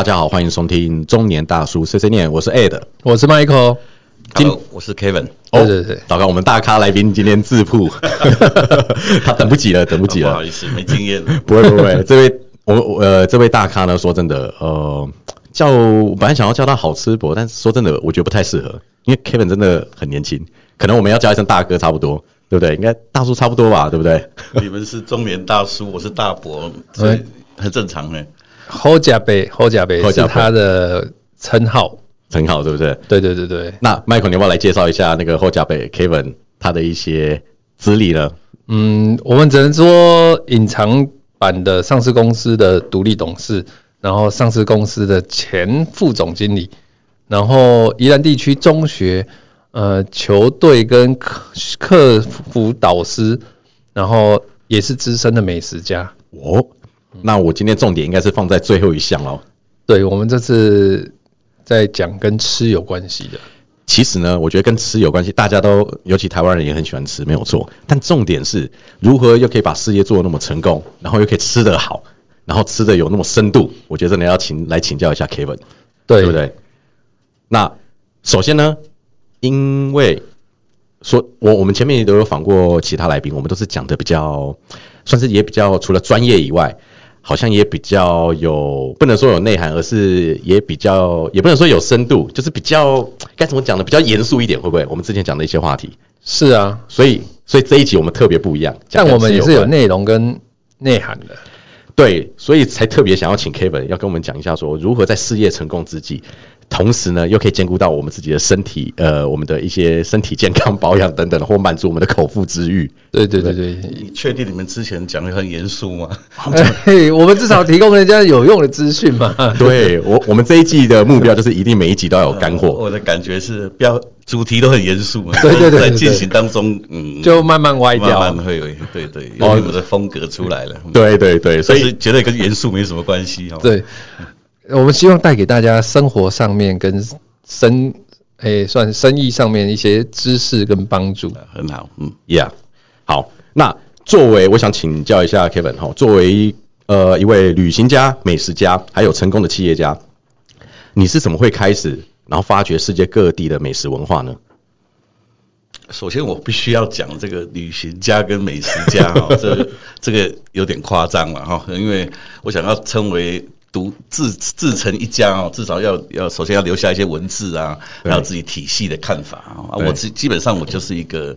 大家好，欢迎收听中年大叔碎碎念，我是 Ed，我是 Michael。今我是 Kevin。对对对，糟糕，我们大咖来宾今天自曝，他等不及了，等不及了。不好意思，没经验。不会不会，这位我我呃这位大咖呢，说真的，呃，叫本来想要叫他好吃伯，但是说真的，我觉得不太适合，因为 Kevin 真的很年轻，可能我们要叫一声大哥差不多，对不对？应该大叔差不多吧，对不对？你们是中年大叔，我是大伯，所以很正常呢。侯甲杯，侯甲杯是他的称号，称号对不对？对对对对。那 Michael，你要不要来介绍一下那个侯甲杯 Kevin 他的一些资历呢？嗯，我们只能说隐藏版的上市公司的独立董事，然后上市公司的前副总经理，然后宜兰地区中学呃球队跟客客服导师，然后也是资深的美食家。哦。那我今天重点应该是放在最后一项哦。对，我们这次在讲跟吃有关系的。其实呢，我觉得跟吃有关系，大家都尤其台湾人也很喜欢吃，没有错。但重点是如何又可以把事业做得那么成功，然后又可以吃得好，然后吃的有那么深度。我觉得真的要请来请教一下 Kevin，对不对？那首先呢，因为说我我们前面也都有访过其他来宾，我们都是讲的比较算是也比较除了专业以外。好像也比较有，不能说有内涵，而是也比较，也不能说有深度，就是比较该怎么讲呢？比较严肃一点，会不会？我们之前讲的一些话题。是啊，所以所以这一集我们特别不一样，但我们也是有内容跟内涵的。对，所以才特别想要请 Kevin 要跟我们讲一下，说如何在事业成功之际。同时呢，又可以兼顾到我们自己的身体，呃，我们的一些身体健康保养等等，或满足我们的口腹之欲。对对对对，你确定你们之前讲的很严肃吗？我们至少提供人家有用的资讯嘛。对我，我们这一季的目标就是一定每一集都要有干货。我的感觉是，标主题都很严肃嘛。对对对，在进行当中，嗯，就慢慢歪掉，慢慢会有，对对，有你们的风格出来了。对对对，所以绝对跟严肃没什么关系哦。对。我们希望带给大家生活上面跟生诶，算生意上面一些知识跟帮助，很好，嗯，Yeah，好。那作为我想请教一下 Kevin 哈，作为呃一位旅行家、美食家，还有成功的企业家，你是怎么会开始然后发掘世界各地的美食文化呢？首先，我必须要讲这个旅行家跟美食家哈，这这个有点夸张了哈，因为我想要称为。独自自成一家哦，至少要要首先要留下一些文字啊，还有自己体系的看法啊。我基基本上我就是一个，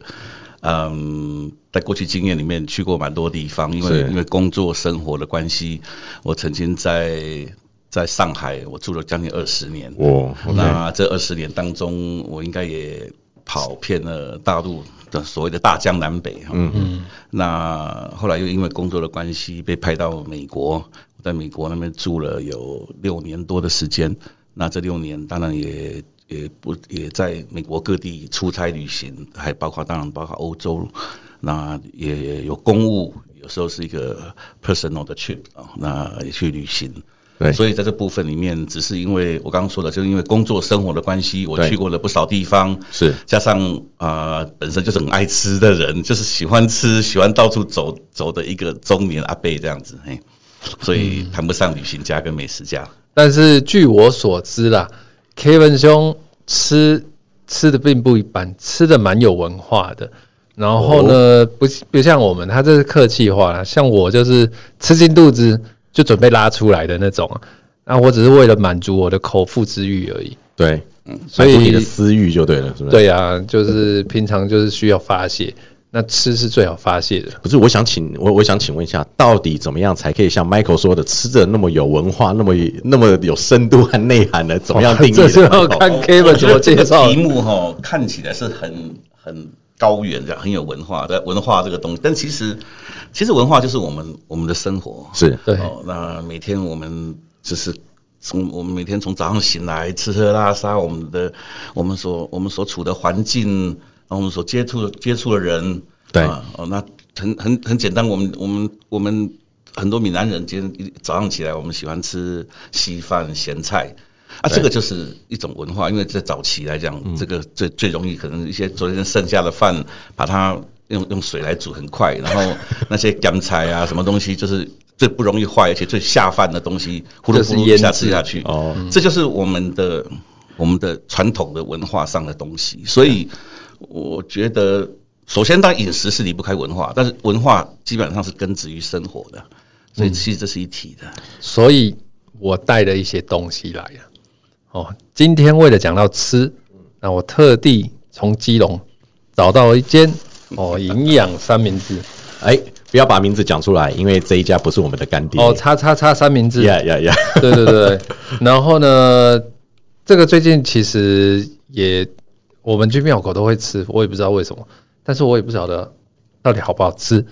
嗯，在过去经验里面去过蛮多地方，因为因为工作生活的关系，我曾经在在上海我住了将近二十年。哦，那这二十年当中，我应该也跑遍了大陆的所谓的大江南北。嗯嗯。那后来又因为工作的关系被派到美国。在美国那边住了有六年多的时间，那这六年当然也也不也在美国各地出差旅行，还包括当然包括欧洲，那也有公务，有时候是一个 personal 的 trip 啊，那也去旅行。对，所以在这部分里面，只是因为我刚刚说的，就是因为工作生活的关系，我去过了不少地方，是。加上啊本身就是很爱吃的人，就是喜欢吃，喜欢到处走走的一个中年阿贝这样子，嘿。所以谈不上旅行家跟美食家，但是据我所知啦，Kevin 兄吃吃的并不一般，吃的蛮有文化的。然后呢，不不像我们，他这是客气话啦，像我就是吃进肚子就准备拉出来的那种啊。那我只是为了满足我的口腹之欲而已。对，嗯，所以你的私欲就对了，是不是？对啊，就是平常就是需要发泄。那吃是最好发泄的。不是，我想请我我想请问一下，到底怎么样才可以像 Michael 说的，吃的那么有文化，那么那么有深度和内涵呢？怎么样定义？这是要看 Kevin 怎么介绍。题目哈看起来是很很高远的，很有文化的文化这个东西，但其实其实文化就是我们我们的生活。是对。那每天我们就是从我们每天从早上醒来吃喝拉撒，我们的我们所我们所处的环境。我们所接触接触的人，对啊，哦，那很很很简单，我们我们我们很多闽南人今天早上起来，我们喜欢吃稀饭咸菜，啊，这个就是一种文化，因为在早期来讲，这个最最容易可能一些昨天剩下的饭，把它用用水来煮很快，然后 那些干菜啊什么东西，就是最不容易坏，而且最下饭的东西，呼噜就是呼噜一下吃下去。哦这就是我们的我们的传统的文化上的东西。所以我觉得，首先，当饮食是离不开文化，但是文化基本上是根植于生活的，所以其实这是一体的。所以我带了一些东西来了。哦，今天为了讲到吃，那我特地从基隆找到一间 哦营养三明治哎，不要把名字讲出来，因为这一家不是我们的干爹。哦，叉叉叉三明治。呀呀呀！对对对，然后呢，这个最近其实也我们去庙口都会吃，我也不知道为什么，但是我也不晓得到底好不好吃。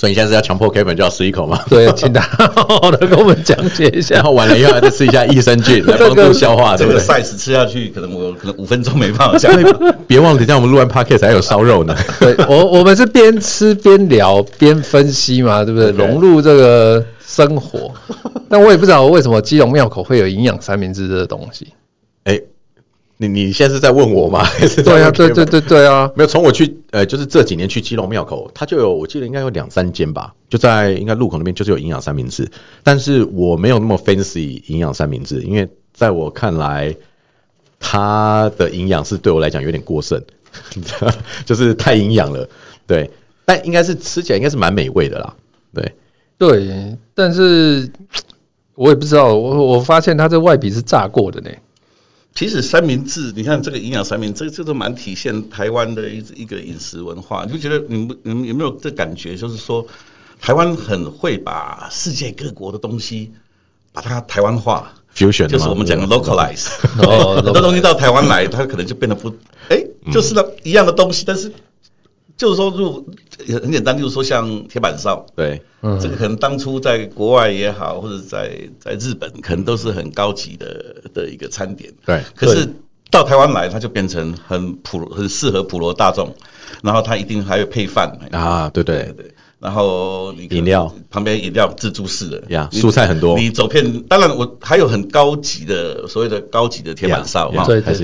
所以你现在是要强迫 Kevin 就要吃一口吗？对，请他好好的跟我们讲解一下然下。后完了以后再吃一下益生菌 来帮助消化，这个对不对？size 吃下去，可能我可能五分钟没办法下。别忘了，等一下我们录完 podcast 还有烧肉呢。对我我们是边吃边聊边分析嘛，对不对？融入这个生活。但我也不知道为什么基隆庙口会有营养三明治这个东西。哎，你你现在是在问我吗？对啊，对？对对对啊，没有，从我去呃，就是这几年去基隆庙口，它就有，我记得应该有两三间吧，就在应该路口那边就是有营养三明治，但是我没有那么 fancy 营养三明治，因为在我看来，它的营养是对我来讲有点过剩，就是太营养了，对，但应该是吃起来应该是蛮美味的啦，对，对，但是我也不知道，我我发现它这外皮是炸过的呢。其实三明治，你看这个营养三明治，这这都蛮体现台湾的一一个饮食文化。你不觉得你们你们有没有这感觉？就是说，台湾很会把世界各国的东西把它台湾化，fusion 就是我们讲的 localize。哦 很多东西到台湾来，它可能就变得不，哎，就是那一样的东西，但是就是说，如也很简单，就是说像铁板烧，对，嗯。这个可能当初在国外也好，或者在在日本，可能都是很高级的的一个餐点。对。可是到台湾来，它就变成很普很适合普罗大众，然后它一定还有配饭。啊对对对。然后饮料。旁边饮料自助式的。呀蔬菜很多。你走遍，当然我还有很高级的所谓的高级的铁板烧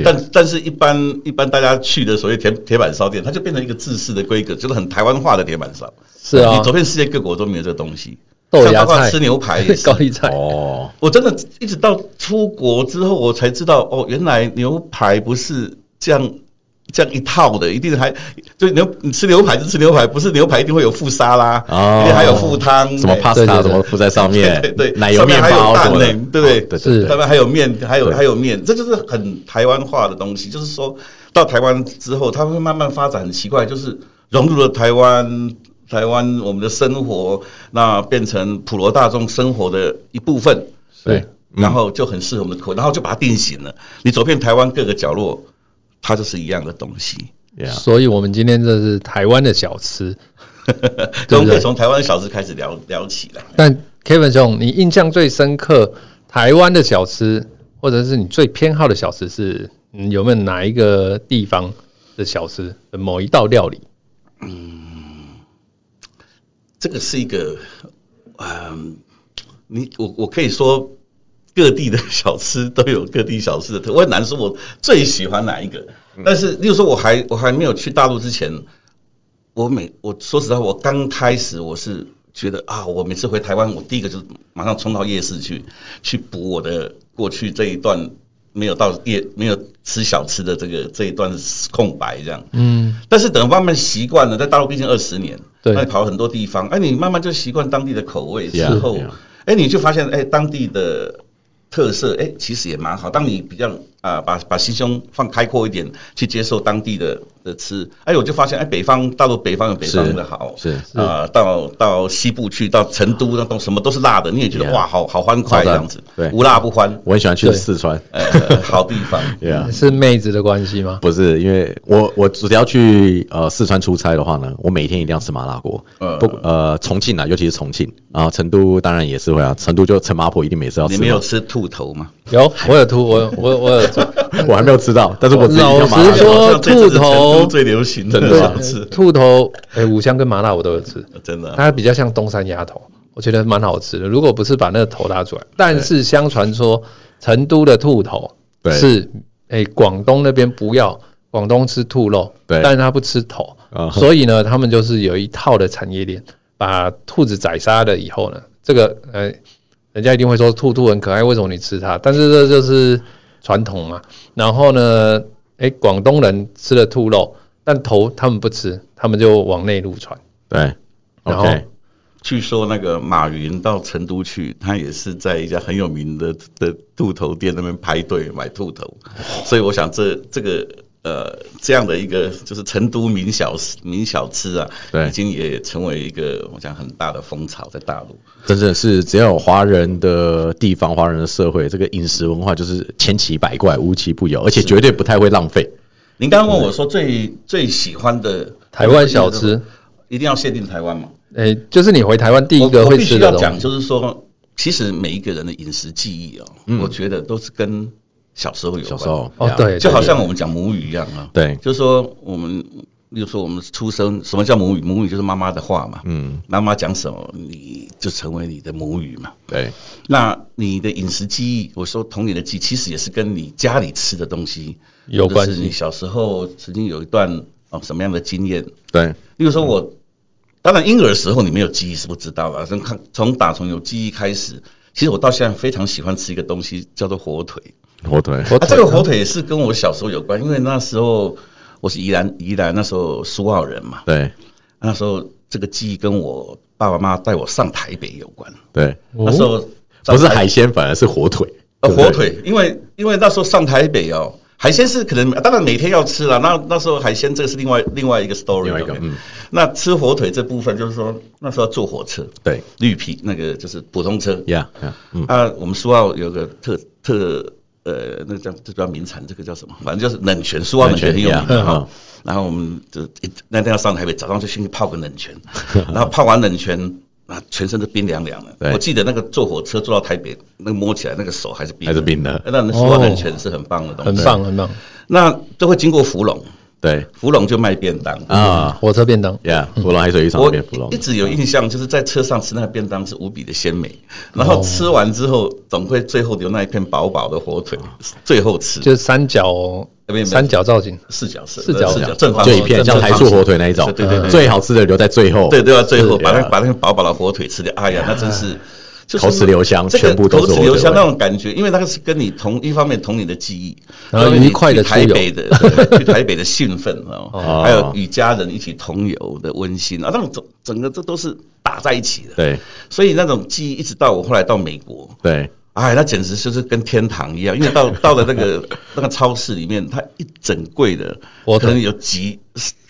但但是一般一般大家去的所谓铁铁板烧店，它就变成一个制式的规格，就是很台湾化的铁板烧。是啊。你走遍世界各国都没有这个东西。豆芽菜、吃牛排也是。高丽菜，哦，我真的一直到出国之后，我才知道哦，原来牛排不是这样这样一套的，一定还就牛你吃牛排就吃牛排，不是牛排一定会有附沙拉，哦一定还有附汤，什么哎 pasta 对对对什么附在上面，对对油面还有蛋什么的呢，对不对？对是对上面还有面，还有对还有面，这就是很台湾化的东西。就是说到台湾之后，它会慢慢发展，很奇怪，就是融入了台湾台湾我们的生活，那变成普罗大众生活的一部分。对，然后就很适合我们的口味，然后就把它定型了。你走遍台湾各个角落，它就是一样的东西。Yeah 所以我们今天这是台湾的小吃。我们可以从台湾小吃开始聊聊起来。但 Kevin 兄，你印象最深刻台湾的小吃，或者是你最偏好的小吃是，嗯有没有哪一个地方的小吃的某一道料理？嗯这个是一个，嗯，你我我可以说各地的小吃都有各地小吃的特，我很难说我最喜欢哪一个。但是，例如说我还我还没有去大陆之前，我每我说实在话，我刚开始我是觉得啊，我每次回台湾，我第一个就是马上冲到夜市去，去补我的过去这一段没有到夜没有吃小吃的这个这一段空白这样。嗯，但是等慢慢习惯了，在大陆毕竟二十年，对那你跑很多地方，哎，你慢慢就习惯当地的口味之后哎，你就发现，哎，当地的特色，哎，其实也蛮好。当你比较啊、把把心胸放开阔一点，去接受当地的的吃，哎，我就发现，哎，北方大陆北方有北方的好，是啊、到到西部去，到成都那都什么都是辣的，你也觉得 Yeah. 哇，好好欢快的这样子，对无辣不欢，我很喜欢去四川。呃，好地方。Yeah，是妹子的关系吗？不是，因为我我只要去呃四川出差的话呢，我每天一定要吃麻辣锅。呃不呃重庆啊，尤其是重庆，然后成都当然也是会啊，成都就陈麻婆一定每次要吃。你没有吃兔头吗？有，我有兔，我我我有吐。我还没有吃到，但是我老。实说兔头最流行的真的小吃，兔头，哎、五香跟麻辣我都有吃，真的啊。它比较像东山鸭头，我觉得蛮好吃的。如果不是把那个头拉出来，但是相传说成都的兔头是，哎、广东那边不要，广东吃兔肉，对但是他不吃头，啊所以呢，他们就是有一套的产业链，把兔子宰杀了以后呢，这个呃，人家一定会说兔兔很可爱，为什么你吃它？但是这就是传统嘛。然后呢，哎，广东人吃了兔肉，但头他们不吃，他们就往内陆传。对然后据说那个马云到成都去，他也是在一家很有名的的兔头店那边排队买兔头，所以我想这这个呃这样的一个就是成都名小吃名小吃啊，对已经也成为一个我想很大的风潮在大陆。真的是只要有华人的地方、华人的社会，这个饮食文化就是千奇百怪、无奇不有，而且绝对不太会浪费。您刚刚问我说最最喜欢的台湾小吃，一定要限定台湾吗？诶，就是你回台湾第一个会吃的东须要讲，就是说，其实每一个人的饮食记忆哦，我觉得都是跟小时候有关。小时候哦，对，就好像我们讲母语一样啊。对就是说我们，例如说我们出生，什么叫母语？母语就是妈妈的话嘛。嗯，妈妈讲什么，你就成为你的母语嘛。对那你的饮食记忆，我说童年的记忆，其实也是跟你家里吃的东西有关系你小时候曾经有一段哦什么样的经验？对例如说我，当然婴儿时候你没有记忆是不知道的，从看从打从有记忆开始，其实我到现在非常喜欢吃一个东西叫做火腿。火腿，火腿。啊、这个火腿是跟我小时候有关，因为那时候我是宜兰宜兰那时候苏澳人嘛，对。那时候这个记忆跟我爸爸妈妈带我上台北有关。对，那时候不是海鲜，反而是火腿。呃火腿，因为因为那时候上台北哦，海鲜是可能当然每天要吃了，那那时候海鲜这个是另外另外一个 story，对不对另外一个嗯。那吃火腿这部分就是说那时候要坐火车，对。绿皮那个就是普通车，呀呀，嗯，啊，我们苏澳有个特特呃，那个叫这叫名产，这个叫什么？反正就是冷泉，苏澳冷泉很有名。然后我们就那天要上台北，早上就先去泡个冷泉，然后泡完冷泉。啊，全身都冰凉凉的。我记得那个坐火车坐到台北，那个摸起来那个手还是冰的，还是冰的那那苏澳冷泉是很棒的东西，很。棒很棒。那都会经过福隆，对。芙蓉就卖便当。啊。火车便当，呀，芙蓉海水浴场那边芙蓉一，直有印象，就是在车上吃那个便当是无比的鲜美，然后吃完之后总会最后留那一片薄薄的火腿，最后吃。就是三角三角造型，四角四角四角正方形。就一片像台柱火腿那一种，对对对。对最好吃的留在最后，对对啊，最后把那呀把那个薄薄的火腿吃掉，哎呀，那真是。就是口齿留香这个全部都是口齿留香那种感觉，因为那个是跟你同一方面同你的记忆，然后因为你愉快地去台北的去台北的兴奋 哦，哦。还有与家人一起同游的温馨啊，那种整整个这都是打在一起的。对。所以那种记忆一直到我后来到美国，对。哎，那简直就是跟天堂一样，因为到到了那个 那个超市里面，它一整柜的我可能有几，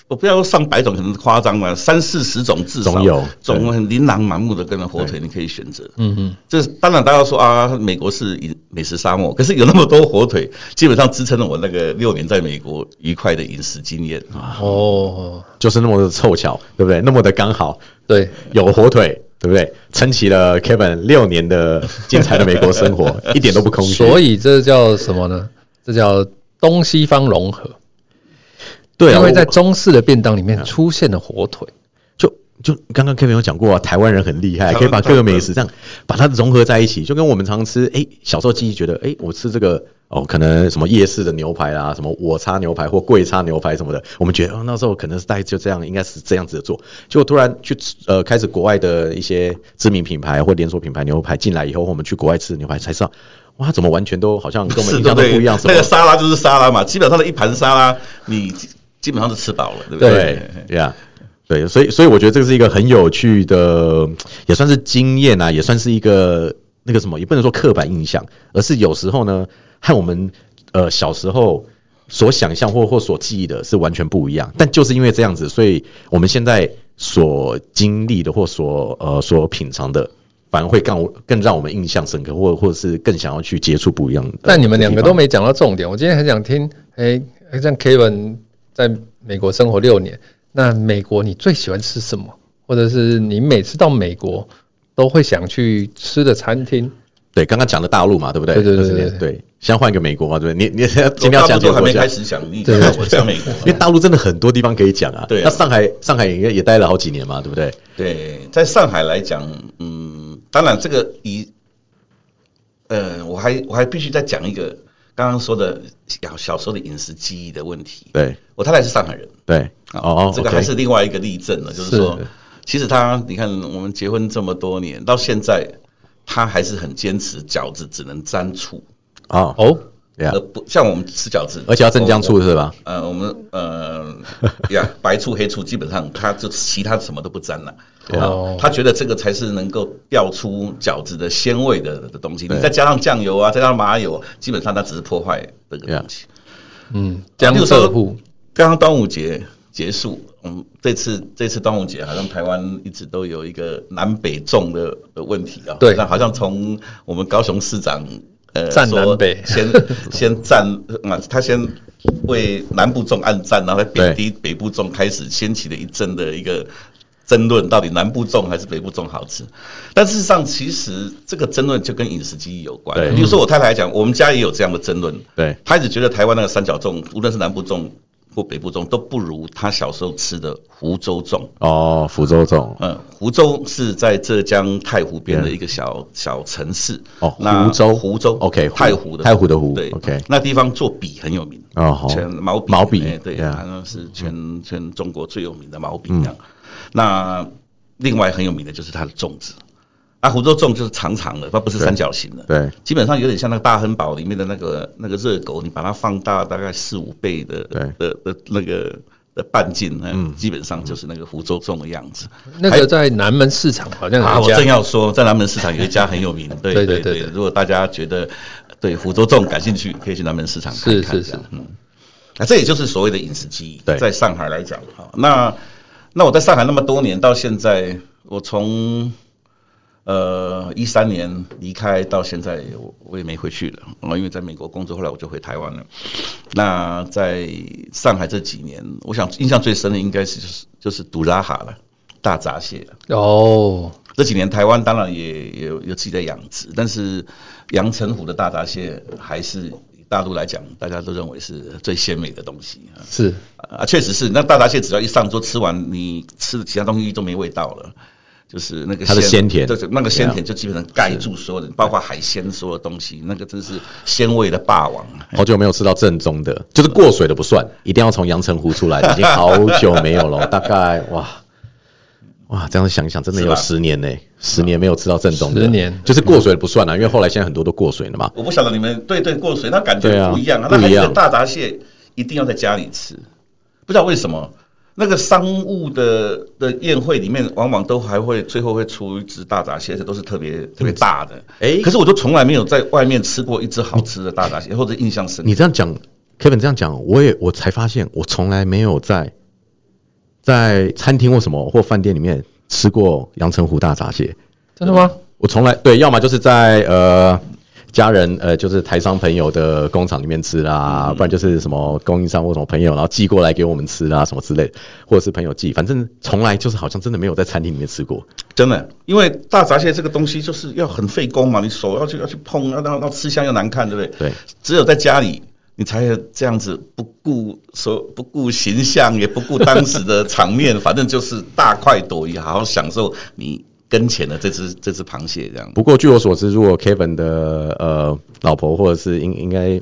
我不要说上百种，可能夸张嘛，三四十种至少总有总很琳琅满目的跟着火腿，你可以选择。嗯嗯，这当然大家说啊，美国是饮美食沙漠，可是有那么多火腿，基本上支撑了我那个六年在美国愉快的饮食经验啊。哦，就是那么的凑巧，对不对？那么的刚好，对，有火腿，对不对？撑起了 Kevin 六年的精彩的美国生活，一点都不空虚。所以这叫什么呢？这叫东西方融合。对啊，因为在中式的便当里面出现了火腿，就就刚刚 Kevin 有讲过啊，台湾人很厉害，可以把各个美食这样把它融合在一起，就跟我们常吃，哎，小时候记忆觉得，哎，我吃这个哦，可能什么夜市的牛排啦，什么我叉牛排或贵叉牛排什么的，我们觉得哦，那时候可能是大概就这样，应该是这样子的做，结果突然去吃呃开始国外的一些知名品牌或连锁品牌牛排进来以后，我们去国外吃的牛排才知道，哇，怎么完全都好像跟我们 印象都不一样，什那个沙拉就是沙拉嘛，基本上的一盘沙拉，你基本上都吃饱了，对不对？对呀。对，所以所以我觉得这个是一个很有趣的，也算是经验啊，也算是一个那个什么，也不能说刻板印象，而是有时候呢，和我们呃小时候所想象或或所记忆的是完全不一样。但就是因为这样子，所以我们现在所经历的或所呃所品尝的，反而会更更让我们印象深刻，或或者是更想要去接触不一样的。但你们两个都没讲到重点。我今天很想听，哎、像 Kevin 在美国生活六年，那美国你最喜欢吃什么？或者是你每次到美国都会想去吃的餐厅？对，刚刚讲的大陆嘛，对不对？对对对20年对对，现在换一个美国嘛，对不对？你你 今天要讲几个国还没开？始讲，你讲我讲美国，因为大陆真的很多地方可以讲啊。对啊那上海上海也也待了好几年嘛，对不对？对，在上海来讲，嗯，当然这个以，呃，我还我还必须再讲一个刚刚说的小小时候的饮食记忆的问题。对。我太太是上海人，对，哦，这个还是另外一个例证了，就是说，其实她，你看我们结婚这么多年，到现在她还是很坚持饺子只能沾醋，啊，哦，对啊而，不像我们吃饺子，而且要镇江醋是吧？呃，我们呃呀，白醋、黑醋基本上它就其他什么都不沾了。哦他觉得这个才是能够调出饺子的鲜味的的东西。你再加上酱油啊，再加上麻油，基本上它只是破坏这个东西。嗯，江例如说浙沪，刚刚端午节结束，嗯，这次这次端午节好像台湾一直都有一个南北粽的的问题啊。对那好像从我们高雄市长呃站说南北先 先站啊，他先为南部众暗战，然后再贬低北部众，开始掀起了一阵的一个。争论到底南部众还是北部众好吃，但事实上，其实这个争论就跟饮食记忆有关。对比如说我太太来讲，我们家也有这样的争论。对，她一直觉得台湾那个三角粽，无论是南部粽或北部粽，都不如他小时候吃的湖州粽。哦，福州粽，嗯，湖州是在浙江太湖边的一个小小城市。哦那湖州湖州 OK，太湖的太湖的湖对 OK 那地方做笔很有名。哦全毛笔，毛笔哎对好像是全全中国最有名的毛笔嗯这样。那另外很有名的就是它的粽子。啊，湖州粽就是长长的，它不是三角形的。对，基本上有点像那个大亨堡里面的那个那个热狗，你把它放大大概四五倍的对的的那个的半径，嗯，基本上就是那个湖州粽的样子。那个在南门市场好像啊，我有一家正要说，在南门市场有一家很有名，对对对如果大家觉得对湖州粽感兴趣，可以去南门市场看一看。是是是嗯，那这也就是所谓的饮食记忆。对在上海来讲，好，那那我在上海那么多年，到现在，我从呃一三年离开到现在，我我也没回去了，哦，因为在美国工作，后来我就回台湾了。那在上海这几年，我想印象最深的应该是就是就是杜拉哈了，大闸蟹了。哦，这几年台湾当然也也有有自己的养殖，但是阳澄湖的大闸蟹还是大陆来讲，大家都认为是最鲜美的东西啊。是啊，确实是，那大闸蟹只要一上桌吃完，你吃的其他东西都没味道了。就是那个它的鲜甜对，那个鲜甜就基本上盖住所有的，包括海鲜所有东西，那个真是鲜味的霸王。好久没有吃到正宗的，就是过水的不算，一定要从阳澄湖出来的，已经好久没有了，大概哇哇，这样想一想，真的有十年呢、十年没有吃到正宗的，十年就是过水的不算了，因为后来现在很多都过水了嘛。我不晓得你们对对过水，那感觉不一样啊。不一样那还是大闸蟹一定要在家里吃，不知道为什么。那个商务的的宴会里面，往往都还会最后会出一只大闸蟹，而且都是特别特别大的。诶可是我就从来没有在外面吃过一只好吃的大闸蟹，或者印象深刻。你这样讲，Kevin 这样讲，我也我才发现，我从来没有在在餐厅或什么或饭店里面吃过阳澄湖大闸蟹。真的吗？我从来对，要么就是在呃家人呃就是台商朋友的工厂里面吃啦，不然就是什么供应商或什么朋友，然后寄过来给我们吃啦什么之类的，或者是朋友寄，反正从来就是好像真的没有在餐厅里面吃过。真的，因为大闸蟹这个东西就是要很费工嘛，你手要去要去碰，要要要吃香又难看，对不对？对，只有在家里，你才有这样子不顾所不顾形象，也不顾当时的场面，反正就是大快朵颐，好好享受你跟前的这只这只螃蟹这样。不过据我所知，如果 Kevin 的呃老婆或者是应应该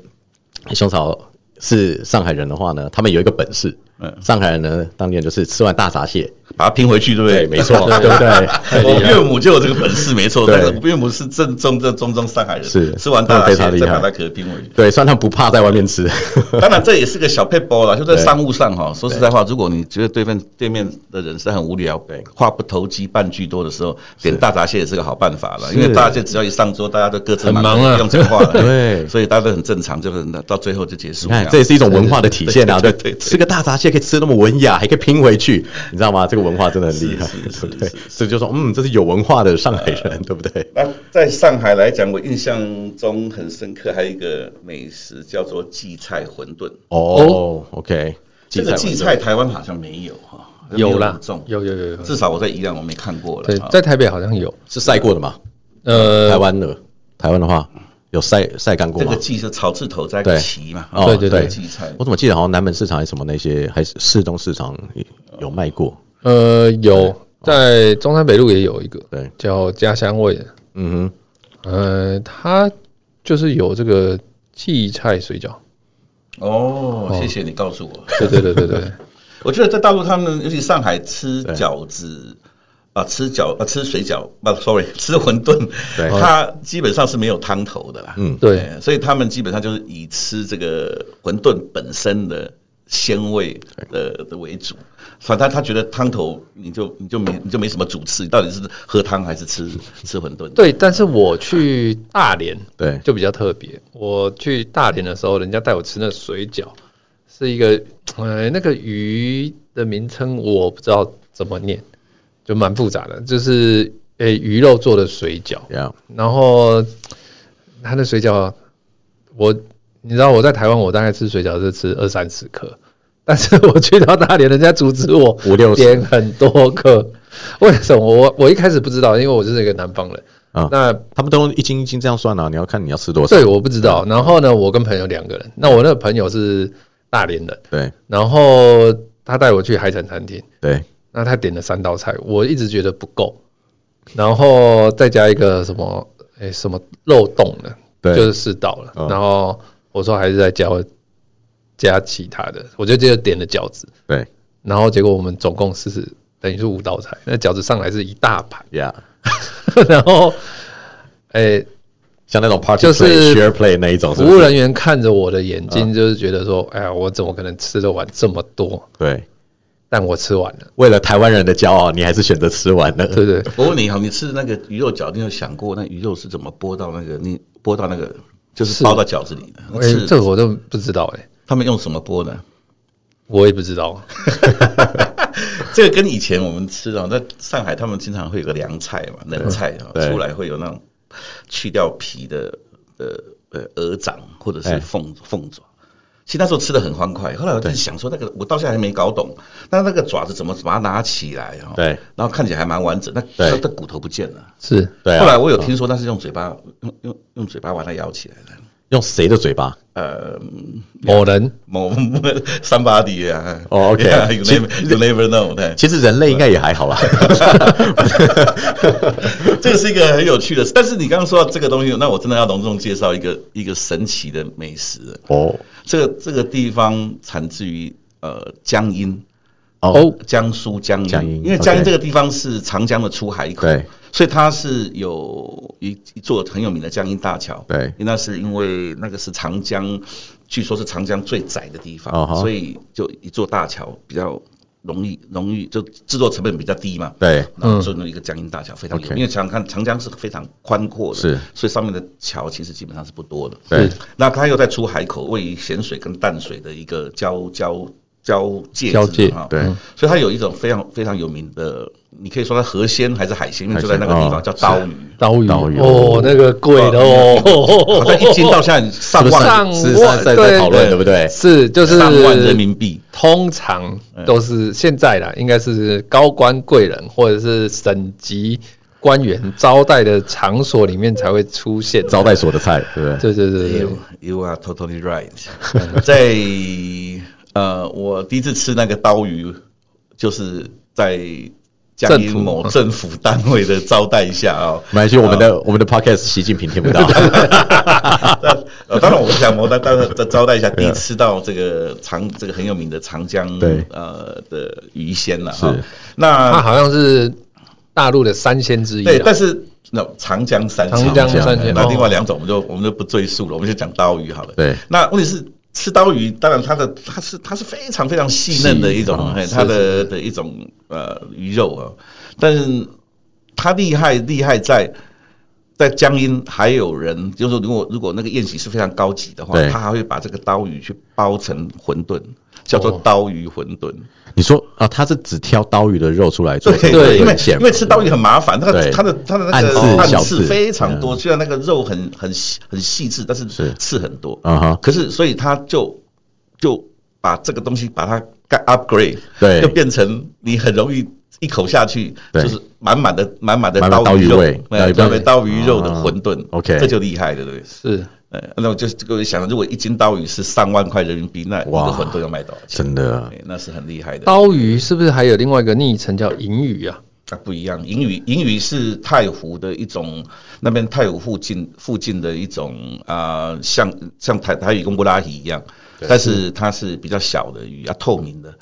兄嫂是上海人的话呢，他们有一个本事，嗯上海人呢当年就是吃完大闸蟹，把它拼回去，对不对？没错，对不对？我岳母就有这个本事，没错。对但是我岳母是正宗正宗中上海人，是吃完大闸蟹再把它壳拼回去。对，虽然他不怕在外面吃，当然，这也是个小配包啦，就在商务上哈。说实在话，如果你觉得对面对面的人是很无聊，对话不投机半句多的时候，点大闸蟹也是个好办法了。因为大闸蟹只要一上桌，大家都各自忙啊不用讲话了，对所以大家都很正常，就是到最后就结束。看，这也是一种文化的体现啊！对对对对，对吃个大闸蟹可以吃那么文雅，还可以拼回去，你知道吗？这个文化真的很厉害，对不对？所以就说，嗯，这是有文化的上海人，对不对？那在上海来讲，我印象中很深刻，还有一个美食叫做荠菜馄饨。哦，OK，这个荠菜台湾好像没有哈，有啦啦，重，有有有有，至少我在宜兰我没看过了。对在台北好像有。是晒过的嘛？呃，台湾的，台湾的话有晒晒干过吗这个？荠是草字头加对个旗嘛，哦对对对荠菜。我怎么记得好像南门市场还是什么那些，还是市东市场有卖过？呃，有在中山北路也有一个，对，叫家乡味。的，嗯哼。呃，它就是有这个荠菜水饺。哦，谢谢你告诉我。对对对对对，我觉得在大陆，他们尤其上海吃饺子，啊吃饺啊吃水饺不，sorry，吃馄饨，对。它基本上是没有汤头的啦。嗯。对哎所以他们基本上就是以吃这个馄饨本身的鲜味的的为主。反正他他觉得汤头你就你就没你就没什么主次，你到底是喝汤还是吃吃馄饨？对，但是我去大连对，就比较特别。我去大连的时候，人家带我吃那水饺，是一个呃那个鱼的名称我不知道怎么念，就蛮复杂的，就是呃鱼肉做的水饺。呀，然后它的水饺，我你知道我在台湾，我大概吃水饺是吃二三十颗，但是我去到大连，人家阻止我五六十点很多颗，为什么？我我一开始不知道，因为我就是一个南方人。啊那他们都一斤一斤这样算啊，你要看你要吃多少。对，我不知道。然后呢，我跟朋友两个人，那我那个朋友是大连人，对然后他带我去海产餐厅，对那他点了三道菜，我一直觉得不够，然后再加一个什么，诶、什么肉冻的，对就是四道了。嗯然后我说还是在加加其他的，我就接着点了饺子，对。然后结果我们总共是等于是五道菜，那饺子上来是一大盘，呀，然后诶、像那种 party 就是 play share play 那一种，服务人员看着我的眼睛，就是觉得说，哎呀，我怎么可能吃得完这么多？对，但我吃完了，为了台湾人的骄傲，你还是选择吃完了。对不对？我问你哈，你吃那个鱼肉饺，你有想过那鱼肉是怎么剥到那个你剥到那个就是是包到饺子里的？哎、是这个我都不知道哎、他们用什么剥的？我也不知道。这个跟以前我们吃的，在上海他们经常会有个凉菜嘛，冷菜啊，出来会有那种去掉皮的呃呃鹅掌或者是哎凤凤爪。其实那时候吃的很欢快，后来我就想说，那个我到现在还没搞懂，那那个爪子怎么把它拿起来哦？对，然后看起来还蛮完整，那对它的骨头不见了。是对啊，后来我有听说，那是用嘴巴用用用嘴巴把它咬起来的。用谁的嘴巴？呃，某人。某 somebody 啊，哦，OK。You never you never know，对，其实人类应该也还好啦。这个是一个很有趣的事。但是你刚刚说到这个东西，那我真的要隆重介绍一个一个神奇的美食。了。哦。这个这个地方产自于呃江阴，哦，江苏江阴，因为江阴这个地方是长江的出海口，对，所以它是有一一座很有名的江阴大桥，对。那是因为那个是长江，据说是长江最窄的地方哦所以就一座大桥比较容易容易就制作成本比较低嘛，对。然后做了一个江阴大桥非常有 OK 因为想想看长江是非常宽阔的，是，所以上面的桥其实基本上是不多的，对。那它又在出海口，位于咸水跟淡水的一个交交交界交界哈。对。所以它有一种非常非常有名的，你可以说它河鲜还是海鲜，因为就在那个地方叫刀鱼，刀鱼刀鱼哦，那个贵的哦，好像一斤到现在上万上是在在在讨论对不对？是就是上万人民币。通常都是现在啦，应该是高官贵人或者是省级官员招待的场所里面才会出现招待所的菜，对不对？对对对 you are totally right。在呃，我第一次吃那个刀鱼，就是在江阴政府某政府单位的招待下啊、没关系，我们的我们的 podcast 习近平听不到。呃，当然我们想模，但当然在招待一下，第一次吃到这个长这个很有名的长江对呃的鱼鲜了是哈。它那好像是大陆的三鲜之一啊。对，但是那长江三鲜，长江三鲜哦那另外两种我们就我们就不赘述了，我们就讲刀鱼好了。对，那问题是吃刀鱼，当然它的它是它是非常非常细嫩的一种，嘿它的的一种呃鱼肉啊，但是它厉害厉害在。在江阴还有人，就是如果如果那个宴席是非常高级的话，他还会把这个刀鱼去包成馄饨，叫做哦。刀鱼馄饨。你说啊，他是只挑刀鱼的肉出来做成对因为因为吃刀鱼很麻烦，它的对。它的它的那个小暗刺刺非常多，嗯。虽然那个肉很很细很细致，但是是。刺很多。啊哈，可是所以他就就把这个东西把它盖 upgrade，对。就变成你很容易一口下去就是满满的满满的刀鱼味，哎刀鱼味满满刀鱼肉的啊馄饨 OK 这就厉害了，对不对？是呃，那我就各位想，如果一斤刀鱼是上万块人民币，那一个哇馄饨要卖多少钱？真的哎那是很厉害的。刀鱼是不是还有另外一个昵称叫银鱼啊？啊，不一样。银鱼，银鱼是太湖的一种，那边太湖附近附近的一种啊、像像台台语公布拉鱼一样，但是它是比较小的鱼，啊，透明的，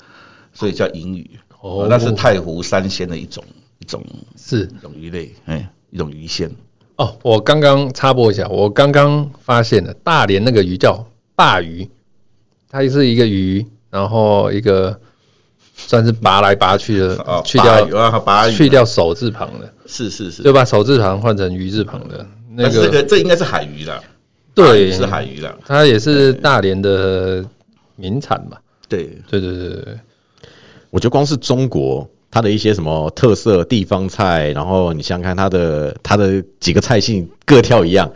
所以叫银鱼。哦那是太湖三鲜的一种一种是一种鱼类，哎，一种鱼线。哦，我刚刚插播一下，我刚刚发现了大连那个鱼叫鲅鱼，它是一个鱼，然后一个算是拔来拔去的，哦去掉鱼啊。鲅鱼去掉手字旁的，是是是，就把手字旁换成鱼字旁的。那个这个，这应该是海鱼啦，对是海鱼啦，它也是大连的名产吧？对，对。对对对对，我觉得光是中国它的一些什么特色地方菜，然后你想想看它的它的几个菜系各跳一样，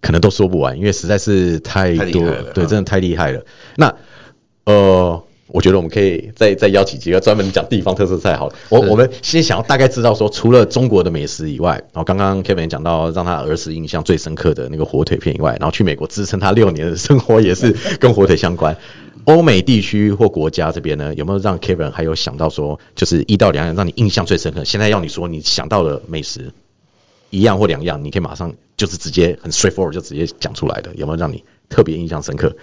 可能都说不完，因为实在是太多太了，对，啊真的太厉害了。那呃，我觉得我们可以再再邀请几个专门讲地方特色菜好了。我是我们先想要大概知道说，除了中国的美食以外，然后刚刚 Kevin 讲到让他儿时印象最深刻的那个火腿片以外，然后去美国支撑他六年的生活也是跟火腿相关。欧美地区或国家这边呢，有没有让 Kevin 还有想到说，就是一到两样让你印象最深刻？现在要你说你想到的美食一样或两样，你可以马上就是直接很 straightforward 就直接讲出来的，有没有让你特别印象深刻？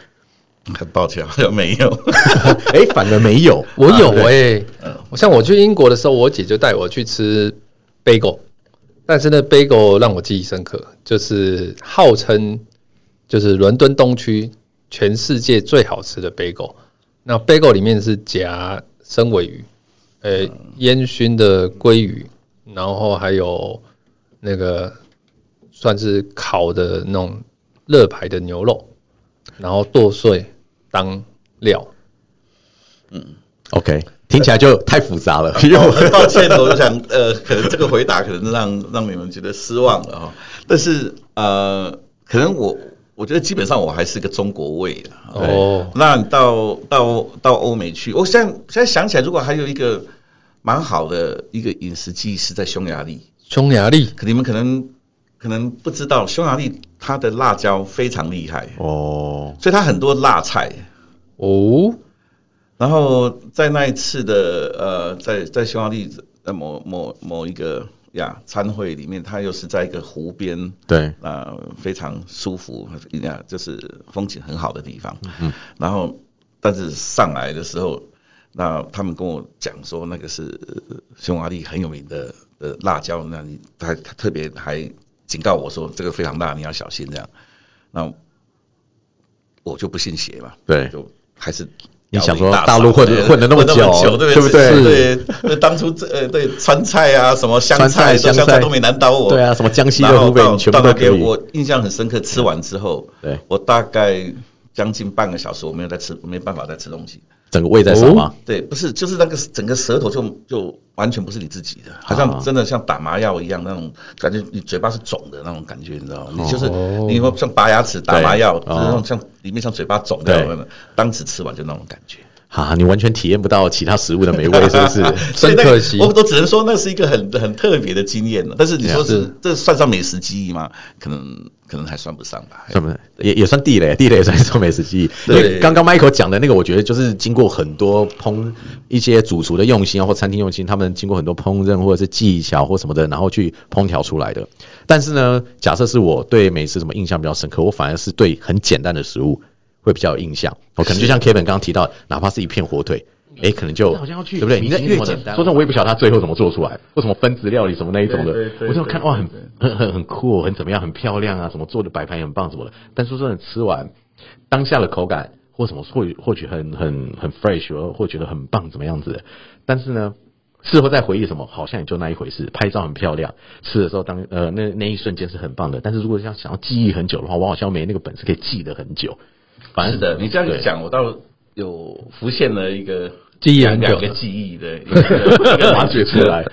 很抱歉，好像没有。哎、反而没有，我有啊哎、我像我去英国的时候，我姐就带我去吃 bagel，但是那，bagel 让我记忆深刻，就是号称就是伦敦东区全世界最好吃的 bagel。那 bagel 里面是夹生尾鱼，呃，烟熏的鲑鱼，然后还有那个算是烤的那种热排的牛肉，然后剁碎当料。嗯 OK，听起来就太复杂了，因为我很抱歉，我想呃，可能这个回答可能让让你们觉得失望了哈。但是呃，可能我我觉得基本上我还是个中国胃的。哦，那到到到欧美去，我现在现在想起来，如果还有一个蛮好的一个饮食记忆是在匈牙利，匈牙利。可你们可能可能不知道，匈牙利它的辣椒非常厉害，哦，所以它很多辣菜。哦，然后在那一次的呃，在在匈牙利呃某某某一个呀参会里面，它又是在一个湖边，对，啊、非常舒服，呀，就是风景很好的地方。嗯，然后但是上来的时候，那他们跟我讲说，那个是匈牙利很有名的的辣椒，那你他他特别还警告我说，这个非常辣，你要小心这样。那我就不信邪嘛，对就还是。你想说大大陆混对混的那么久对对不对？对，当初这呃对川菜啊，什么湘菜菜、湘菜都没难倒我。对啊什么江西的湖北全部都可以我印象很深刻，吃完之后，对。我大概将近半个小时，我没有在吃，我没办法再吃东西。整个胃在烧吗？对，不是，就是那个整个舌头就就完全不是你自己的，好啊像真的像打麻药一样那种感觉，你嘴巴是肿的那种感觉，你知道吗？你就是哦你说像拔牙齿打麻药，就是那种像里面像嘴巴肿掉对的，当时吃完就那种感觉。啊，你完全体验不到其他食物的美味，是不是？所以那个真可惜我都只能说那是一个很很特别的经验了。但是你说是是这算上美食记忆吗？可能可能还算不上吧。什么也也算地雷，地雷也算是美食记忆。因对为刚刚 Michael 讲的那个，我觉得就是经过很多烹一些主厨的用心啊，或餐厅用心，他们经过很多烹饪或者是技巧或什么的，然后去烹调出来的。但是呢，假设是我对美食什么印象比较深刻，我反而是对很简单的食物会比较有印象。我可能就像 Kevin 刚刚提到，哪怕是一片火腿。哎，可能就好像要去对不对？米你那越其林什么的讲说真的，我也不晓得他最后怎么做出来，或什么分子料理什么那一种的我就看哇，很很很很酷，很怎么样，很漂亮啊，什么做的摆盘也很棒什么的。但说真的，吃完当下的口感或什么，或许或许很很很 fresh，或觉得很棒怎么样子的。但是呢，事后再回忆什么，好像也就那一回事。拍照很漂亮，吃的时候当呃那那一瞬间是很棒的。但是如果要想要记忆很久的话，我好像没那个本事可以记得很久。反正是的，你这样一讲，我倒有浮现了一个记忆两个记忆的一个挖掘 出来。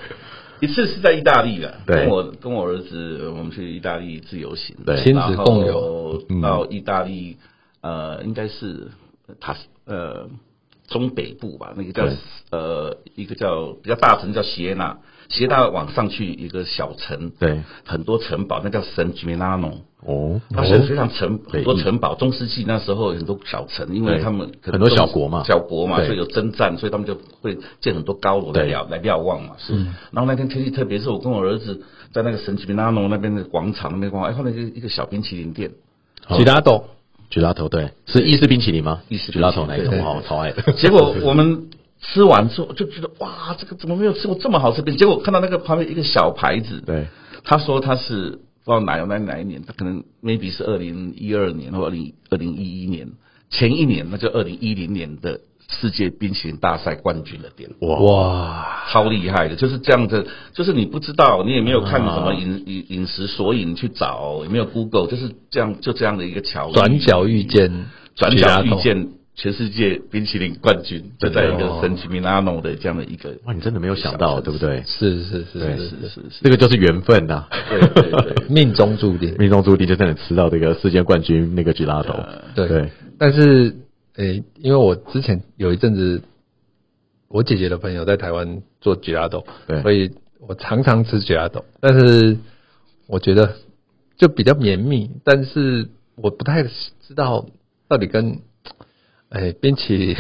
一次是在意大利的，对。跟我跟我儿子，我们去意大利自由行，对。亲子共游嗯。到意大利，呃，应该是塔呃中北部吧，那个叫对。呃一个叫比较大城叫锡耶纳，锡耶纳往上去一个小城，对很多城堡，那叫神吉米拉农。哦，它是非常城很多城堡，中世纪那时候有很多小城，因为他们很多小国嘛小国嘛，所以有征战，所以他们就会建很多高楼来瞭来瞭望嘛。是，然后那天天气特别，是我跟我儿子在那个神奇米拉农那边的广场那边逛，哎，看到一个一个小冰淇淋店，吉拉豆，举拉头对，是意式冰淇淋吗？意式举拉头那一种，冰淇淋哦，超爱的。结果我们吃完之后就觉得哇，这个怎么没有吃过这么好吃的？冰？结果看到那个旁边一个小牌子，对，他说他是不知道哪有哪哪一年，他可能 maybe 是二零一二年或二零二零一一年前一年，那就二零一零年的世界冰淇淋大赛冠军的店。哇，哇，超厉害的，就是这样子，就是你不知道，你也没有看什么啊。饮饮饮食索引去找，也没有 Google，就是这样就这样的一个巧遇转角遇见，转角遇，见全世界冰淇淋冠军，就在一个哦神奇米拉诺的这样的一个，哇，你真的没有想到，对不对？是是是是是，是这个就是缘分呐、对对对，命中注定。命中注定就真的吃到这个世界冠军那个 gelato，对。对，但是，诶、因为我之前有一阵子，我姐姐的朋友在台湾做 gelato，对。所以我常常吃 gelato，但是我觉得就比较绵密，但是我不太知道到底跟，诶、冰淇淋，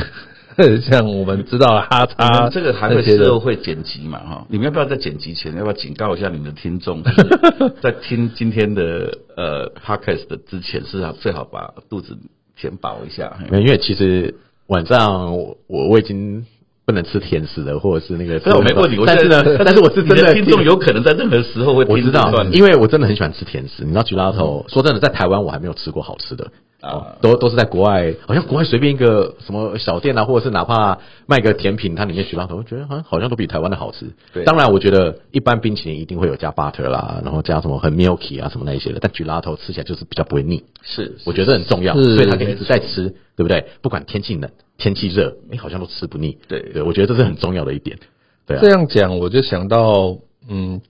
像我们知道哈你叉这个还会那些的事后会剪辑嘛哈？你们要不要在剪辑前要不要警告一下你们的听众，就是在听今天的呃 podcast 的之前，是要最好把肚子填饱一下。因为其实晚上我我我已经不能吃甜食了，或者是那个，但我没问你，但是呢，但是我是真你的听众有可能在任何时候会听我知道，因为我真的很喜欢吃甜食。你知道 gelato，、说真的，在台湾我还没有吃过好吃的。哦啊，都都是在国外，好像国外随便一个什么小店啊，或者是哪怕卖个甜品，它里面 gelato，我觉得好像好像都比台湾的好吃。对当然我觉得一般冰淇淋一定会有加 butter 啦，然后加什么很 milky 啊什么那一些的，但 gelato 吃起来就是比较不会腻，是，我觉得很重要，所以它可以一直在吃，对不对？不管天气冷、天气热，你，好像都吃不腻。对对，我觉得这是很重要的一点。对啊这，样讲，我就想到，嗯，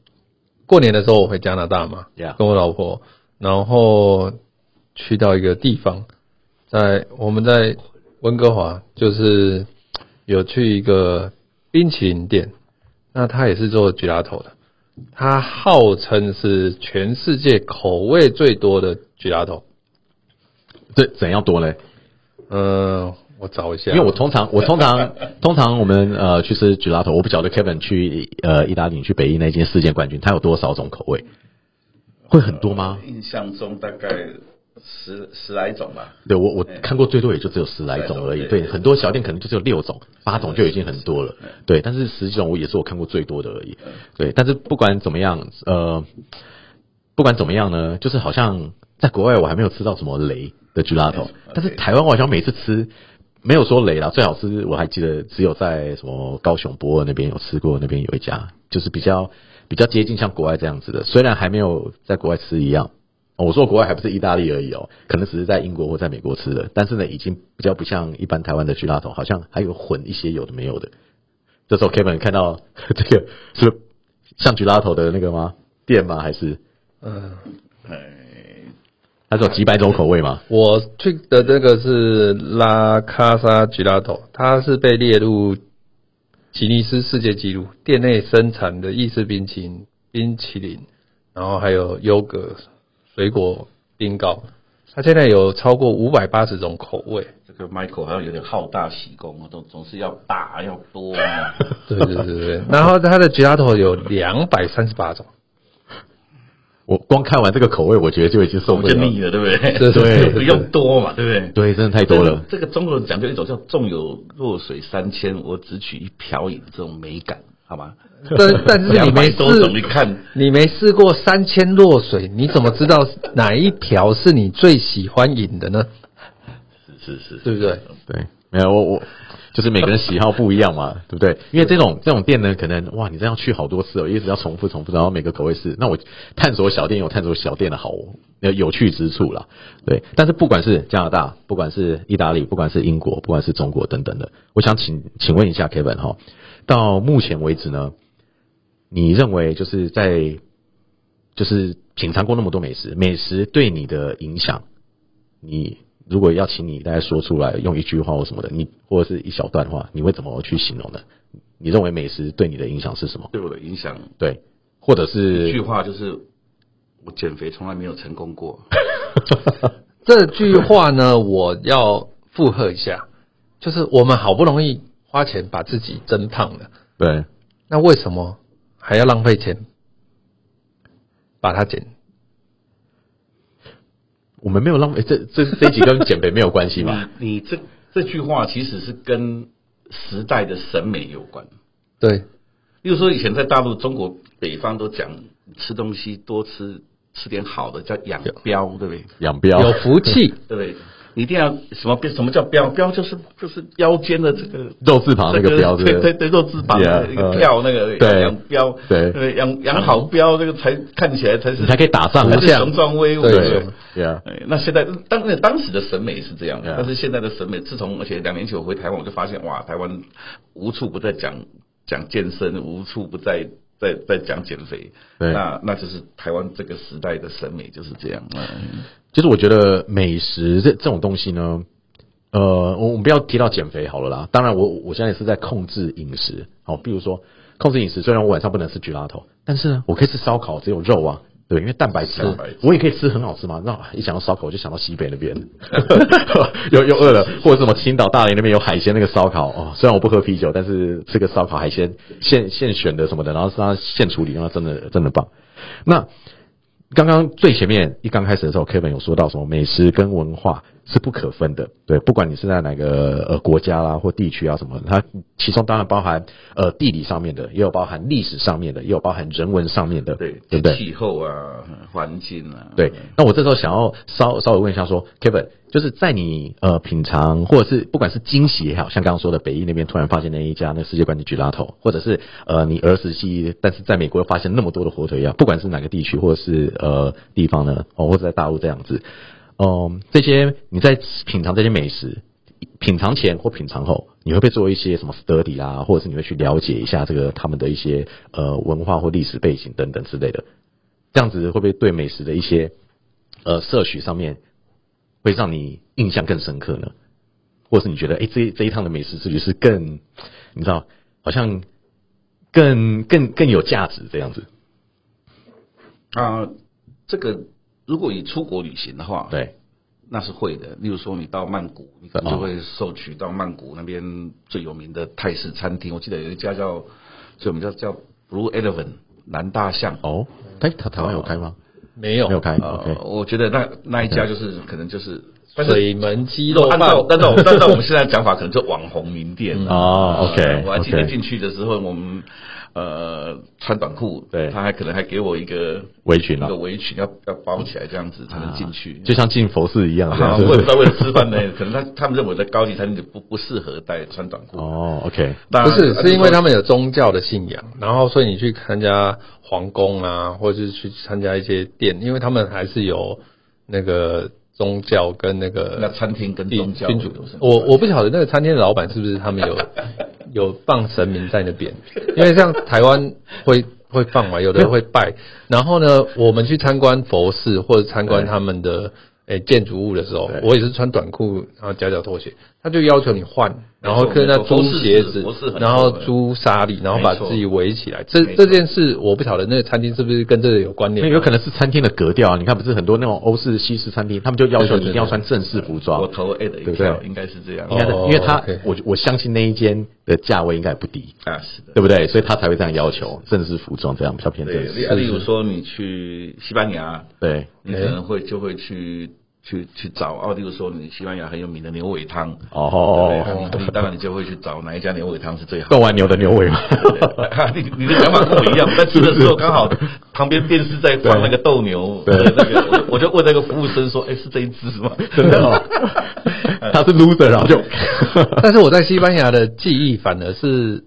过年的时候我回加拿大嘛 Yeah 跟我老婆，然后去到一个地方，在我们在温哥华，就是有去一个冰淇淋店，那他也是做 gelato 的，他号称是全世界口味最多的 gelato。这怎样多嘞？呃，我找一下，因为我通常我通常 通常我们呃去吃 gelato，我不晓得 Kevin 去呃意大利去北意那间世界冠军，它有多少种口味？会很多吗？印象中大概十十来种吧。对我我看过最多也就只有十来种而已。对，很多小店可能就只有六种、八种就已经很多了。对，但是十几种我也是我看过最多的而已。对，但是不管怎么样，呃，不管怎么样呢，就是好像在国外我还没有吃到什么雷的 gelato，但是台湾我好像每次吃。没有说雷啦，最好吃我还记得只有在什么高雄博尔那边有吃过，那边有一家就是比较比较接近像国外这样子的，虽然还没有在国外吃一样，哦我说国外还不是意大利而已哦，可能只是在英国或在美国吃的，但是呢，已经比较不像一般台湾的 gelato，好像还有混一些有的没有的。这时候 Kevin 看到 这个是像 gelato 的那个吗？店吗？还是嗯。它是有几百种口味吗？我去的这个是拉卡萨 gelato，它是被列入吉尼斯世界纪录，店内生产的意式冰淇淋、冰淇淋，然后还有优格、水果冰糕，它现在有超过五百八十种口味。这个 Michael 好像有点好大喜功哦，总总是要大要多啊。对对对对，然后它的 gelato 有两百三十八种。我光看完这个口味，我觉得就已经受不了。就腻了，对不对？对 对对不用多嘛，对不对？对，真的太多了。这个中国人讲究一种叫“纵有弱水三千，我只取一瓢饮”这种美感，好吗？但但是你没200多种，你试，看你没试过三千落水，你怎么知道哪一条是你最喜欢饮的呢？是是是，对不对？对，没有我我就是每个人喜好不一样嘛，对不对？因为这种这种店呢，可能哇，你这样去好多次哦，一直要重复重复，然后每个口味是，那我探索小店有探索小店的好呃有趣之处啦，对。但是不管是加拿大，不管是意大利，不管是英国，不管是中国等等的，我想请请问一下 Kevin 哈，到目前为止呢，你认为就是在就是品尝过那么多美食，美食对你的影响，你如果要请你大家说出来，用一句话或什么的，你或者是一小段话，你会怎么去形容呢？你认为美食对你的影响是什么？对我的影响，对，或者是一句话就是我减肥从来没有成功过。这句话呢，我要附和一下，就是我们好不容易花钱把自己增胖了，对，那为什么还要浪费钱把它减？我们没有浪费，这这这一集跟减肥没有关系吧？你你这这句话其实是跟时代的审美有关。对，例如说，以前在大陆、中国北方都讲吃东西多吃吃点好的，叫养膘，对不对？养膘有福气，对不对？你一定要什么标？什么叫标？标就是就是腰间的这个肉字旁那个标，对对对，肉字旁的一个票那个对养膘，对对养养好膘，这个才看起来才是你才可以打仗才是雄壮威武对。对啊，哎，那现在当那当时的审美是这样但是现在的审美，自从而且两年前我回台湾，我就发现哇，台湾无处不在讲讲健身，无处不在在在讲减肥。那那就是台湾这个时代的审美就是这样。嗯，就是我觉得美食这这种东西呢，呃，我我们不要提到减肥好了啦。当然我，我现在也是在控制饮食。好，比如说控制饮食，虽然我晚上不能吃焗拉头，但是呢，我可以吃烧烤，只有肉啊。对，因为蛋白质嘛蛋白质，我也可以吃很好吃嘛。那一想到烧烤，我就想到西北那边，又又饿了，或者什么青岛、大连那边有海鲜那个烧烤哦。虽然我不喝啤酒，但是吃个烧烤海鲜现现选的什么的，然后是它现处理，那真的真的棒。那刚刚最前面一刚开始的时候，Kevin 有说到什么美食跟文化是不可分的，对，不管你是在哪个呃国家啦或地区啊什么，它其中当然包含呃地理上面的，也有包含历史上面的，也有包含人文上面的，对，对不对？气候啊，环境啊，对，那我这时候想要稍稍微问一下说，Kevin，就是在你呃品尝或者是不管是惊喜也好，像刚刚说的北艺那边突然发现那一家那世界冠军举拉头，或者是呃你儿时记忆，但是在美国又发现那么多的火腿一样，不管是哪个地区或者是呃地方呢，哦或者在大陆这样子，嗯、这些你在品尝这些美食。品尝前或品尝后，你会不会做一些什么 study 啊，或者是你会去了解一下这个他们的一些呃文化或历史背景等等之类的？这样子会不会对美食的一些呃摄取上面会让你印象更深刻呢？或是你觉得，哎、这这一趟的美食之旅是更，你知道，好像更更更有价值这样子？啊，这个如果你出国旅行的话，对，那是会的。例如说，你到曼谷，你可能就会受取到曼谷那边最有名的泰式餐厅。我记得有一家叫就我们叫叫 Blue Elephant 蓝大象。哦，哎，台台湾有开吗？没有没有开我觉得那那一家就是可能就是，水门鸡肉饭按照按照 按照我们现在讲法，可能就网红名店了哦呃 OK，我还记得进去的时候，我们呃穿短裤，对他还可能还给我一个围裙啊一个围裙要要包起来，这样子才能进去。就像进佛寺一样，这啊，样我也不知。道为了吃饭呢，可能他他们认为在高级餐厅就不不适合带穿短裤。哦，OK，不是，是因为他们有宗教的信仰，然后所以你去参加皇宫啊，或者是去参加一些店，因为他们还是有那个宗教跟那个那餐厅跟宗主有什么我我不晓得那个餐厅的老板是不是他们有有放神明在那边，因为像台湾会 会放嘛，有的人会拜。然后呢，我们去参观佛寺或者参观他们的诶、建筑物的时候，我也是穿短裤，然后夹脚拖鞋，他就要求你换，然后跟他租鞋子然后租沙粒，然后把自己围起来。这这件事我不晓得那个餐厅是不是跟这个有关联那。有可能是餐厅的格调啊。你看，不是很多那种欧式、西式餐厅，他们就要求你一定要穿正式服装。我投 A 的一对不票，对应该是这样。应该是，哦因为他我我相信那一间的价位应该也不低，啊，是的。对不对？所以他才会这样要求正式服装，这样比较偏正对，式。例例如说你去西班牙，对，你可能会就会去去去找哦，例如说你西班牙很有名的牛尾汤，哦对当然你就会去找哪一家牛尾汤是最好的。斗完牛的牛尾嘛。你 你的想法跟我一样，在吃的时候刚好旁边电视在放那个斗牛对的那个，我就我就问那个服务生说：“哎，是这一只吗？”真的哦，他是 loser，然后就 但是我在西班牙的记忆反而是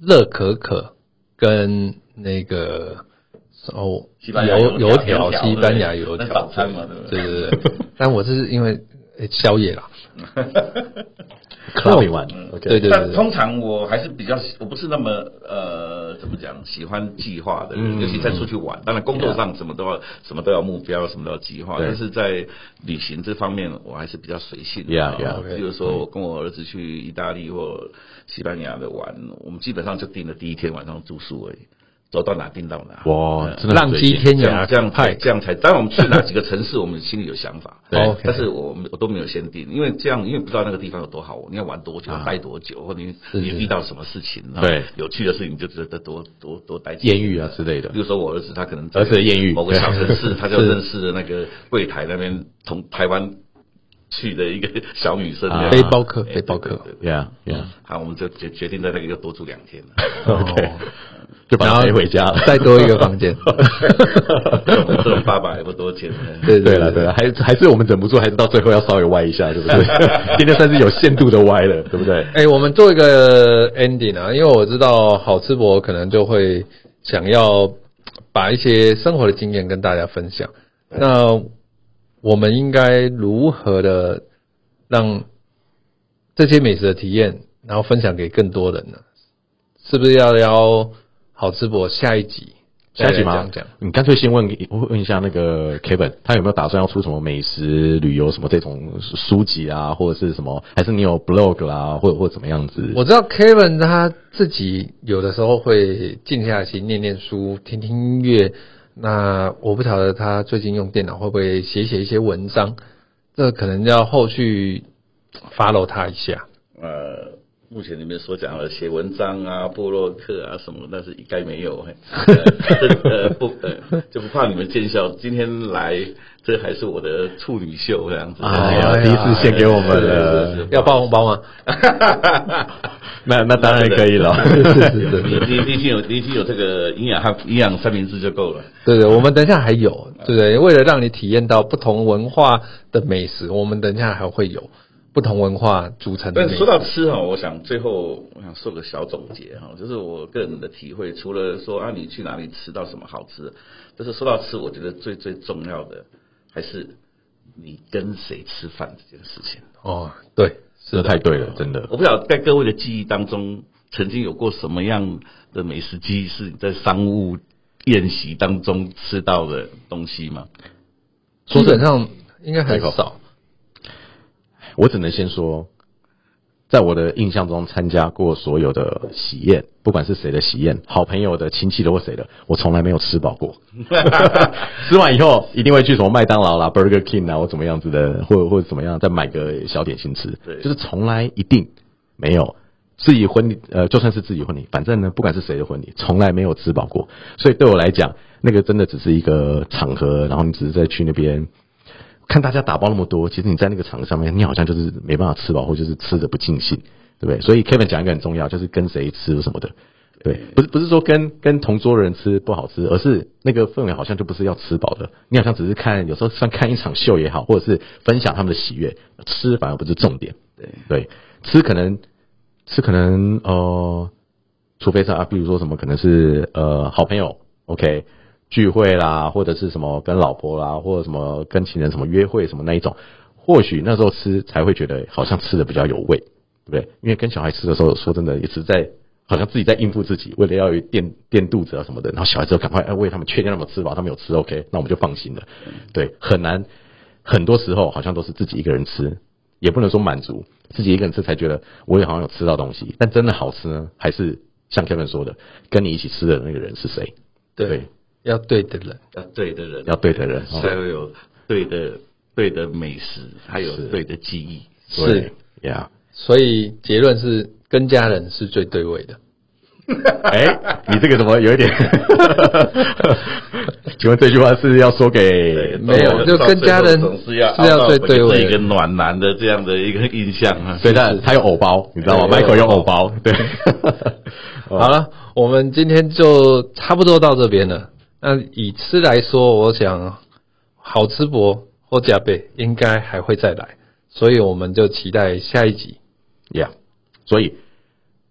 热可可跟那个哦西班牙油油条条，油条西班牙油条早餐嘛对对对。但我是因为诶宵夜啦，clubbing 完嗯。对对但通常我还是比较，我不是那么呃，怎么讲，喜欢计划的尤其在出去玩。当然，工作上什么都要，什么都要目标，什么都要计划。对。但是在旅行这方面，我还是比较随性。Yeah, 啊 yeah, 比如说，我跟我儿子去意大利或西班牙的玩，我们基本上就定了第一天晚上住宿而已，走到哪定到哪。哇，嗯真的浪迹天涯。这样才派。这样才，当然我们去哪几个城市，我们心里有想法。对。但是我们我都没有先定，因为这样，因为不知道那个地方有多好，你要玩多久，啊待多久，或者你你遇到什么事情，对。啊有趣的事情就值得多多多待几天艳遇啊之类的。比如说我儿子他可能在儿子的艳遇某个小城市，他就认识了那个柜台那边从台湾去的一个小女生背包客哎背包客。对呀.好，我们就决决定在那个又多住两天了。OK，就把他背回家了。再多一个房间。这种爸爸也不多钱的。对对了，对了，还还是我们忍不住，还是到最后要稍微歪一下，对不对？今天算是有限度的歪了，对不对？哎、我们做一个 ending 啊，因为我知道好吃博可能就会想要把一些生活的经验跟大家分享。那我们应该如何的让这些美食的体验，然后分享给更多人呢？是不是要邀好吃博下一集下一集吗讲讲？？你干脆先问问一下那个 Kevin，他有没有打算要出什么美食旅游什么这种书籍啊，或者是什么？还是你有 blog 啦，或者或者怎么样子？我知道 Kevin 他自己有的时候会静下心念念书、听听音乐。那我不晓得他最近用电脑会不会写写一些文章，这可能要后续 follow 他一下。呃，目前里面所讲的写文章啊、布洛克啊什么，但是应该没有。嘿呃，不，呃，就不怕你们见笑。今天来，这还是我的处女秀这样子。哎呀第一次献给我们要包红包吗？那那当然可以了。你你你已经有你已经有这个营养和营养三明治就够了。对对，我们等一下还有，对不对？为了让你体验到不同文化的美食，我们等一下还会有不同文化组成的。但说到吃哈，我想最后我想做个小总结哈，就是我个人的体会，除了说啊你去哪里吃到什么好吃的，就是说到吃，我觉得最最重要的还是你跟谁吃饭这件事情。哦，对，这太对了，真的。我不晓得在各位的记忆当中，曾经有过什么样的美食记忆是你在商务宴席当中吃到的东西吗？基本上应该很少。我只能先说，在我的印象中，参加过所有的喜宴，不管是谁的喜宴，好朋友的、亲戚的或谁的，我从来没有吃饱过。吃完以后，一定会去什么麦当劳啦、Burger King 啊，或怎么样子的，或者或者怎么样，再买个小点心吃。对就是从来一定没有自己婚礼，呃，就算是自己婚礼，反正呢，不管是谁的婚礼，从来没有吃饱过。所以对我来讲，那个真的只是一个场合，然后你只是在去那边。看大家打包那么多，其实你在那个场合上面，你好像就是没办法吃饱，或者就是吃的不尽兴，对不对？所以 Kevin 讲一个很重要，就是跟谁吃什么的，对，不是不是说跟跟同桌的人吃不好吃，而是那个氛围好像就不是要吃饱的，你好像只是看，有时候像看一场秀也好，或者是分享他们的喜悦，吃反而不是重点，对。对，吃可能吃可能呃，除非是啊，比如说什么可能是呃好朋友，OK 聚会啦，或者是什么跟老婆啦，或者什么跟情人什么约会什么那一种，或许那时候吃才会觉得好像吃的比较有味，对不对？因为跟小孩吃的时候，说真的也是在好像自己在应付自己，为了要垫垫肚子啊什么的，然后小孩子要赶快哎喂他们，确定他们吃饱，他们有吃 OK，那我们就放心了。对，很难，很多时候好像都是自己一个人吃，也不能说满足，自己一个人吃才觉得我也好像有吃到东西，但真的好吃呢，还是像 Kevin 说的，跟你一起吃的那个人是谁？对，要对的人。要对的人，要对的人哦才会有对的对的美食，还有对的记忆。是呀。所以结论是跟家人是最对味的。哎，你这个怎么有一点？请问这句话是要说给没有就跟家人是要是要最对味的一个暖男的这样的一个印象啊。所以他他有偶包，你知道吗对？Michael 有偶包，对。好了，我们今天就差不多到这边了。那以吃来说，我想好吃博或加倍应该还会再来，所以我们就期待下一集。Yeah，所以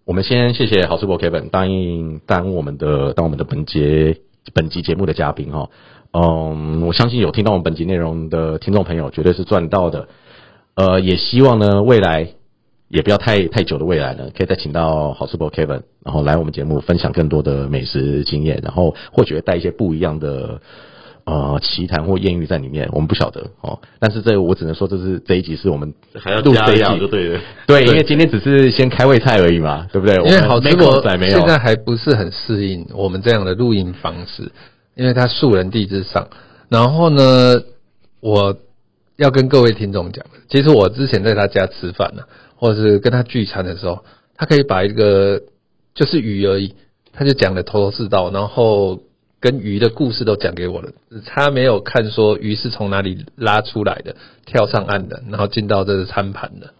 我们先谢谢好吃博 Kevin 答应当我们的当我们的本节本集节目的嘉宾哈。嗯，我相信有听到我们本集内容的听众朋友绝对是赚到的。呃，也希望呢未来也不要太太久的未来呢，可以再请到好吃播 Kevin，然后来我们节目分享更多的美食经验，然后或许会带一些不一样的。呃，奇谈或艳遇在里面，我们不晓得哦。但是这我只能说，这是这一集是我们还要加录这一集对了。对，因为今天只是先开胃菜而已嘛，对不对？因为好吃吃博仔没有现在还不是很适应我们这样的录音方式，因为它素人地之上。然后呢，我要跟各位听众讲，其实我之前在他家吃饭呢、或者是跟他聚餐的时候，他可以把一个就是鱼而已，他就讲的头头是道，然后跟鱼的故事都讲给我了，他没有看说鱼是从哪里拉出来的，跳上岸的，然后进到这个餐盘的。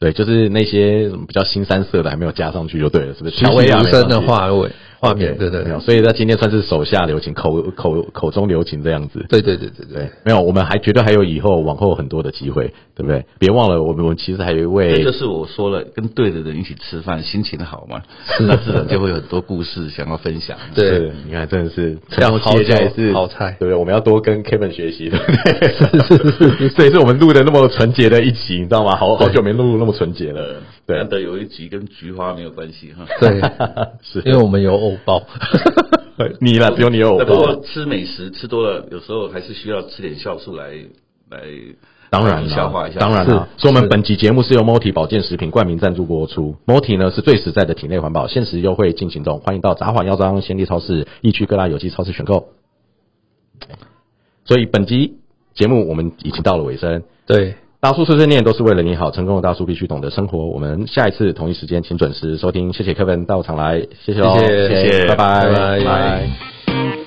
对，就是那些比较新三色的还没有加上去就对了，是不是？栩栩如生的话，画味画面，对对没有，所以他今天算是手下留情，口口口中留情这样子。对对对对对，没有，我们还绝对还有以后往后很多的机会，对不对？别忘了，我们我们其实还有一位，这就是我说了，跟对的人一起吃饭，心情好嘛，那自然就会有很多故事想要分享。对，你看，真的是要好也是好菜，对不对？我们要多跟 Kevin 学习，对不对？所以是我们录的那么纯洁的一集，你知道吗？好好久没录那么纯洁了。对，难得有一集跟菊花没有关系哈。对，是因为我们有藕包，你啦，只有你有藕包。不过吃美食吃多了，有时候还是需要吃点酵素来来，当然消化一下。当然了，所以我们本集节目是由 Moti 保健食品冠名赞助播出。Moti 呢是最实在的体内环保，限时优惠进行中，欢迎到杂华药妆、鲜利超市、易区各大有机超市选购。所以本集节目我们已经到了尾声。对。大叔碎碎念都是为了你好，成功的大叔必须懂得生活。我们下一次同一时间请准时收听，谢谢 Kevin 到场来，谢谢谢谢，谢，拜拜拜拜。